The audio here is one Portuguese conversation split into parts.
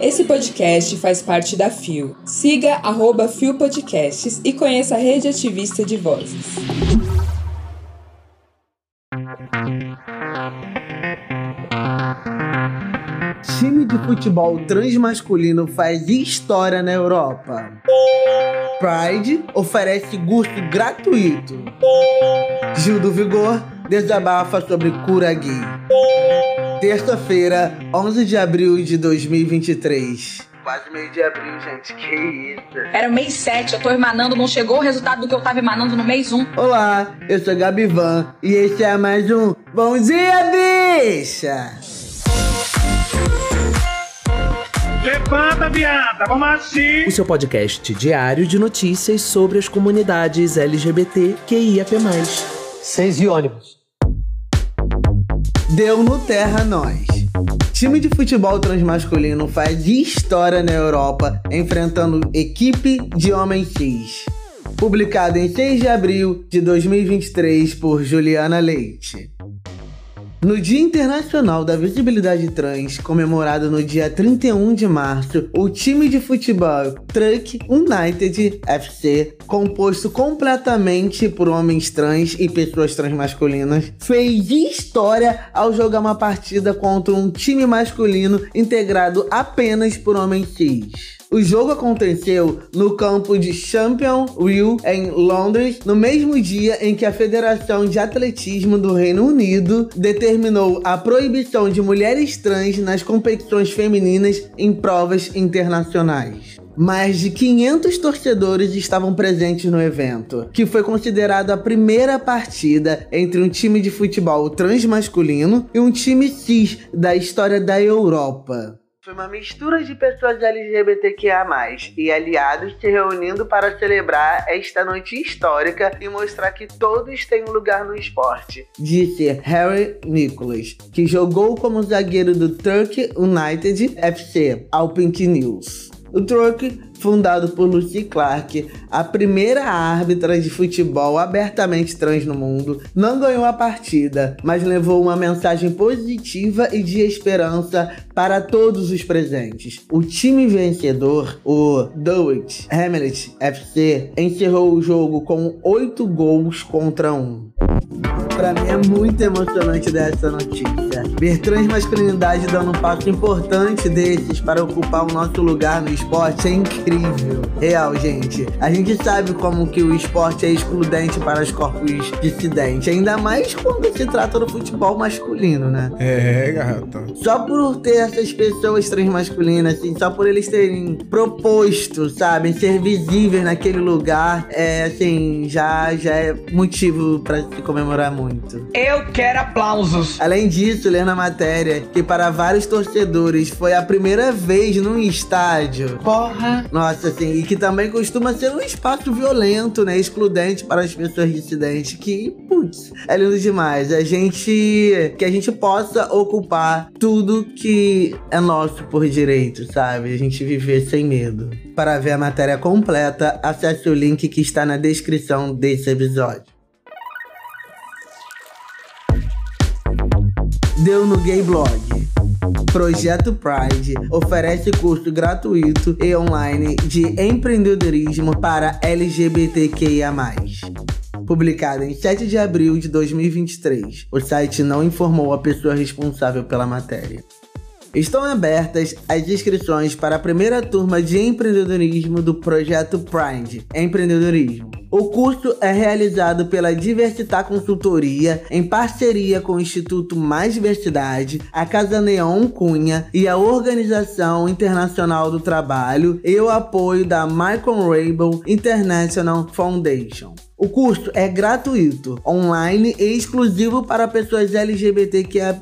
Esse podcast faz parte da FIO. Siga arroba FIO Podcasts e conheça a rede ativista de vozes. Time de futebol transmasculino faz história na Europa. Pride oferece curso gratuito. Gil do Vigor desabafa sobre cura gay. Terça-feira, 11 de abril de 2023. Quase meio de abril, gente. Que isso? Era o mês 7, eu tô emanando, não chegou o resultado do que eu tava emanando no mês 1. Olá, eu sou Gabi Van e esse é mais um Bom Dia, Bicha! Levanta, viada, vamos assim! O seu podcast diário de notícias sobre as comunidades LGBT QIAP+. Seis e ônibus. Deu no Terra Nós. Time de futebol transmasculino faz história na Europa enfrentando equipe de homens cis. Publicado em 6 de abril de 2023 por Juliana Leite. No Dia Internacional da Visibilidade Trans, comemorado no dia 31 de março, o time de futebol Truck United FC, composto completamente por homens trans e pessoas transmasculinas, fez história ao jogar uma partida contra um time masculino integrado apenas por homens cis. O jogo aconteceu no campo de Championville, em Londres, no mesmo dia em que a Federação de Atletismo do Reino Unido determinou a proibição de mulheres trans nas competições femininas em provas internacionais. Mais de 500 torcedores estavam presentes no evento, que foi considerado a primeira partida entre um time de futebol transmasculino e um time cis da história da Europa. Foi uma mistura de pessoas LGBTQIA+, e aliados se reunindo para celebrar esta noite histórica e mostrar que todos têm um lugar no esporte, disse Harry Nicholas, que jogou como zagueiro do Turkey United FC ao Pink News. O Turkey fundado por Lucy Clark, a primeira árbitra de futebol abertamente trans no mundo, não ganhou a partida, mas levou uma mensagem positiva e de esperança para todos os presentes. O time vencedor, o Dulwich Hamlet FC, encerrou o jogo com 8 gols contra 1. Para mim é muito emocionante dessa notícia. Ver transmasculinidade dando um passo importante desses para ocupar o nosso lugar no esporte é incrível. Real, gente. A gente sabe como que o esporte é excludente para os corpos dissidentes, ainda mais quando se trata do futebol masculino, né? É, garota. Só por ter essas pessoas transmasculinas, assim, só por eles terem proposto, sabe, ser visíveis naquele lugar, é assim, já, já é motivo para se comemorar muito muito. Eu quero aplausos. Além disso, ler na matéria que para vários torcedores foi a primeira vez num estádio. Porra. Nossa, assim, e que também costuma ser um espaço violento, né? Excludente para as pessoas dissidentes. Que, putz, é lindo demais. A gente. Que a gente possa ocupar tudo que é nosso por direito, sabe? A gente viver sem medo. Para ver a matéria completa, acesse o link que está na descrição desse episódio. Deu no Gay Blog. Projeto Pride oferece curso gratuito e online de empreendedorismo para LGBTQIA. Publicado em 7 de abril de 2023, o site não informou a pessoa responsável pela matéria. Estão abertas as inscrições para a primeira turma de empreendedorismo do projeto Pride Empreendedorismo. O curso é realizado pela Diversitar Consultoria em parceria com o Instituto Mais Diversidade, a Casa Neon Cunha e a Organização Internacional do Trabalho e o apoio da Michael Rabel International Foundation. O curso é gratuito, online e exclusivo para pessoas LGBTQIA+,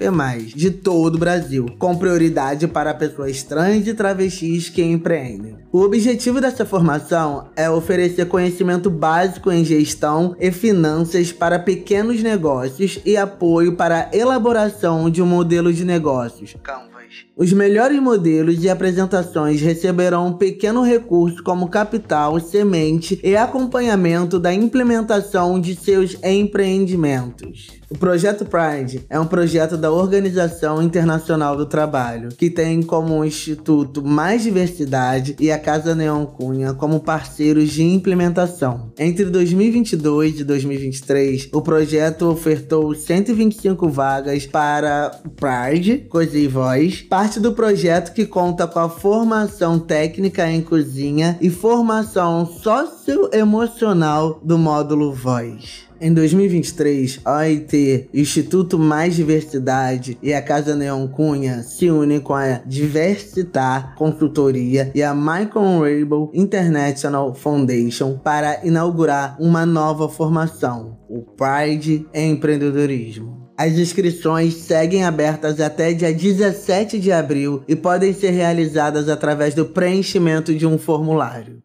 de todo o Brasil, com prioridade para pessoas trans e travestis que empreendem. O objetivo dessa formação é oferecer conhecimento básico em gestão e finanças para pequenos negócios e apoio para a elaboração de um modelo de negócios. Canvas Os melhores modelos e apresentações receberão um pequeno recurso como capital, semente e acompanhamento da implementação de seus empreendimentos. O Projeto Pride é um projeto da Organização Internacional do Trabalho, que tem como instituto mais diversidade e a Casa Neon Cunha como parceiros de implementação. Entre 2022 e 2023, o projeto ofertou 125 vagas para Pride, Coisa e Voz, parte do projeto que conta com a formação técnica em cozinha e formação socioemocional do módulo Voz. Em 2023, a OIT, Instituto Mais Diversidade e a Casa Neon Cunha se unem com a Diversitar Consultoria e a Michael Rabel International Foundation para inaugurar uma nova formação, o Pride Empreendedorismo. As inscrições seguem abertas até dia 17 de abril e podem ser realizadas através do preenchimento de um formulário.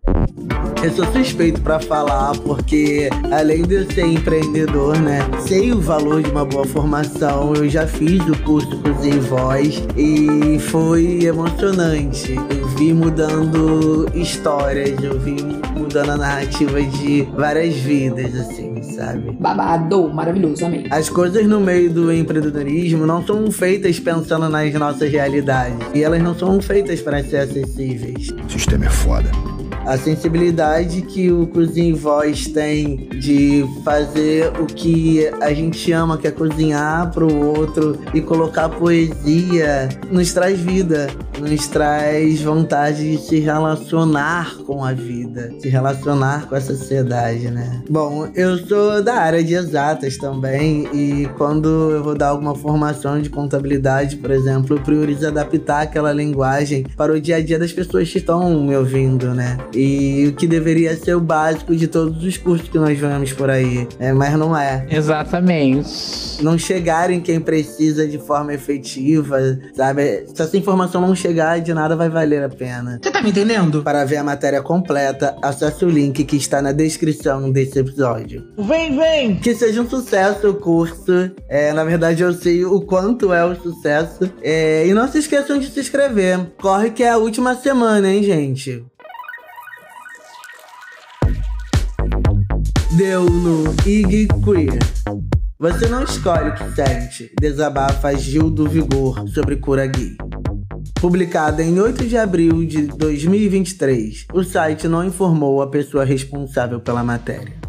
Eu sou suspeito para falar porque, além de eu ser empreendedor, né, sei o valor de uma boa formação. Eu já fiz o curso Cozinha em Voz e foi emocionante. Eu vi mudando histórias, eu vi mudando a narrativa de várias vidas, assim, sabe? Babado, maravilhoso, amei. As coisas no meio do empreendedorismo não são feitas pensando nas nossas realidades. E elas não são feitas para ser acessíveis. O sistema é foda a sensibilidade que o Cozinha Voz tem de fazer o que a gente ama, que é cozinhar pro outro e colocar poesia, nos traz vida, nos traz vontade de se relacionar com a vida, se relacionar com a sociedade, né? Bom, eu sou da área de exatas também e quando eu vou dar alguma formação de contabilidade, por exemplo, eu priorizo adaptar aquela linguagem para o dia a dia das pessoas que estão me ouvindo, né? E o que deveria ser o básico de todos os cursos que nós vemos por aí. É, mas não é. Exatamente. Não chegar em quem precisa de forma efetiva, sabe? Se essa informação não chegar, de nada vai valer a pena. Você tá me entendendo? Para ver a matéria completa, acesse o link que está na descrição desse episódio. Vem, vem! Que seja um sucesso o curso. É, na verdade, eu sei o quanto é o sucesso. É, e não se esqueçam de se inscrever. Corre que é a última semana, hein, gente? Deu no IG Queer. Você não escolhe o que sente, desabafa Gil do Vigor sobre cura gay. Publicada em 8 de abril de 2023, o site não informou a pessoa responsável pela matéria.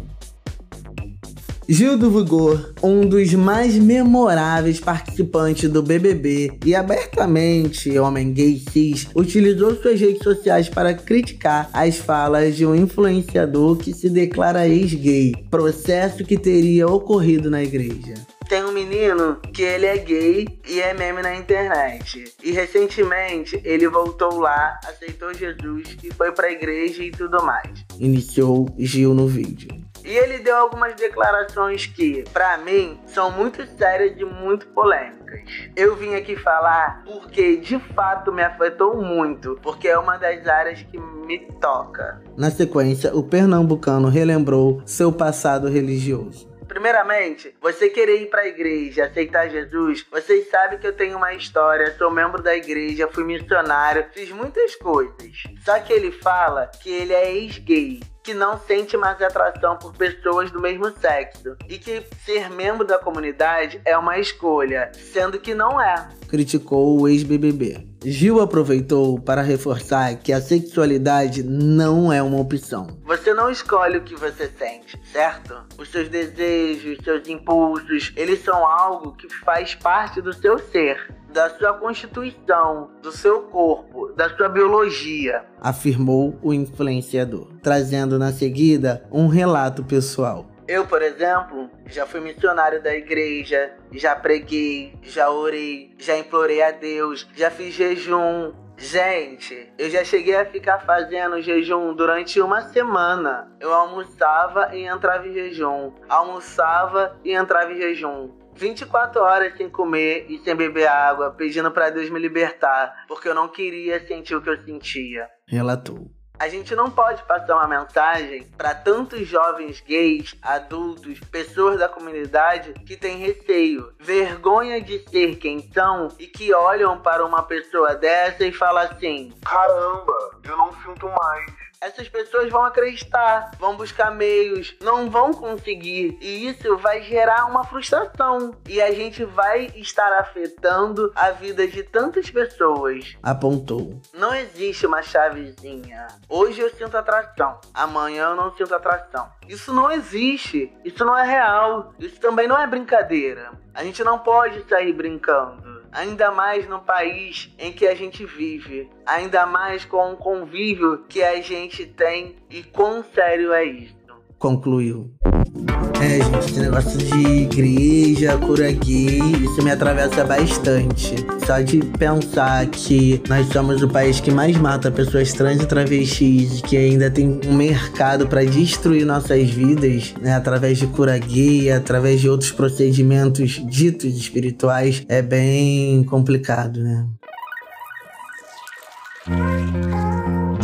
Gil do Vigor, um dos mais memoráveis participantes do BBB e abertamente homem gay cis, utilizou suas redes sociais para criticar as falas de um influenciador que se declara ex-gay, processo que teria ocorrido na igreja. Tem um menino que ele é gay e é meme na internet. E recentemente ele voltou lá, aceitou Jesus e foi pra igreja e tudo mais. Iniciou Gil no vídeo. E ele deu algumas declarações que, para mim, são muito sérias e muito polêmicas. Eu vim aqui falar porque de fato me afetou muito, porque é uma das áreas que me toca. Na sequência, o pernambucano relembrou seu passado religioso. Primeiramente, você querer ir para a igreja, aceitar Jesus, vocês sabem que eu tenho uma história, sou membro da igreja, fui missionário, fiz muitas coisas. Só que ele fala que ele é ex-gay que não sente mais atração por pessoas do mesmo sexo e que ser membro da comunidade é uma escolha, sendo que não é. Criticou o ex-BBB. Gil aproveitou para reforçar que a sexualidade não é uma opção. Você não escolhe o que você sente, certo? Os seus desejos, seus impulsos, eles são algo que faz parte do seu ser da sua constituição, do seu corpo, da sua biologia, afirmou o influenciador, trazendo na seguida um relato pessoal. Eu, por exemplo, já fui missionário da igreja, já preguei, já orei, já implorei a Deus, já fiz jejum. Gente, eu já cheguei a ficar fazendo jejum durante uma semana. Eu almoçava e entrava em jejum, almoçava e entrava em jejum. 24 horas sem comer e sem beber água, pedindo para Deus me libertar, porque eu não queria sentir o que eu sentia. Relatou. A gente não pode passar uma mensagem para tantos jovens gays, adultos, pessoas da comunidade que têm receio, vergonha de ser quem são e que olham para uma pessoa dessa e falam assim: caramba, sinto mais essas pessoas vão acreditar, vão buscar meios, não vão conseguir. E isso vai gerar uma frustração. E a gente vai estar afetando a vida de tantas pessoas. Apontou. Não existe uma chavezinha. Hoje eu sinto atração, amanhã eu não sinto atração. Isso não existe. Isso não é real. Isso também não é brincadeira. A gente não pode sair brincando ainda mais no país em que a gente vive, ainda mais com o convívio que a gente tem e quão sério é isso. Concluiu. É, gente, esse negócio de igreja, cura gay, isso me atravessa bastante. Só de pensar que nós somos o país que mais mata pessoas trans e travestis, que ainda tem um mercado para destruir nossas vidas, né, através de cura gay, através de outros procedimentos ditos espirituais, é bem complicado, né?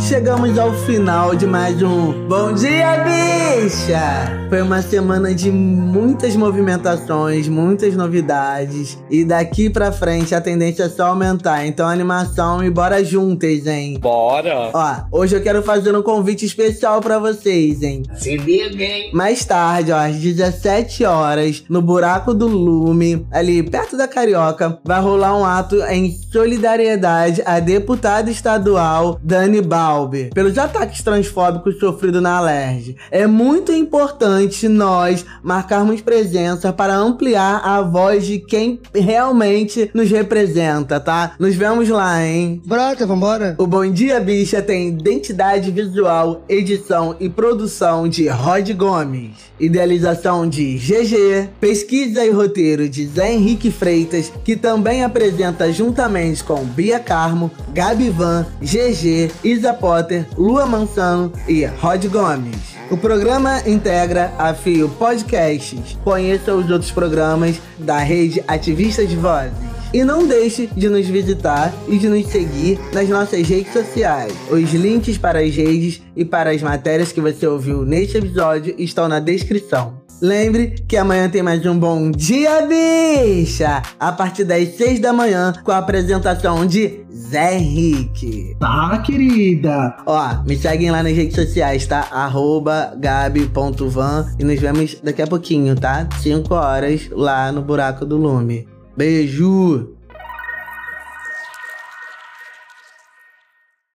Chegamos ao final de mais um Bom Dia Bicha! Foi uma semana de muitas movimentações, muitas novidades e daqui pra frente a tendência é só aumentar. Então animação e bora juntas, hein? Bora! Ó, hoje eu quero fazer um convite especial para vocês, hein? Se liga, hein? Mais tarde, ó, às 17 horas, no Buraco do Lume, ali perto da Carioca, vai rolar um ato em solidariedade à deputada estadual Dani Bal Balbi pelos ataques transfóbicos sofridos na Alerj. É muito importante nós marcarmos presença para ampliar a voz de quem realmente nos representa, tá? Nos vemos lá, hein? Brota, vambora. O Bom Dia Bicha tem identidade visual, edição e produção de Rod Gomes, idealização de GG, pesquisa e roteiro de Zé Henrique Freitas, que também apresenta juntamente com Bia Carmo, Gabi Van, GG, Isa Potter, Lua Mansano e Rod Gomes. O programa integra a Fio Podcasts. Conheça os outros programas da rede Ativistas de Vozes. E não deixe de nos visitar e de nos seguir nas nossas redes sociais. Os links para as redes e para as matérias que você ouviu neste episódio estão na descrição. Lembre que amanhã tem mais um Bom Dia Bicha! A partir das 6 da manhã, com a apresentação de Zé Henrique. Tá, querida? Ó, me seguem lá nas redes sociais, tá? Arroba gabi.van e nos vemos daqui a pouquinho, tá? 5 horas lá no Buraco do Lume. Beijo!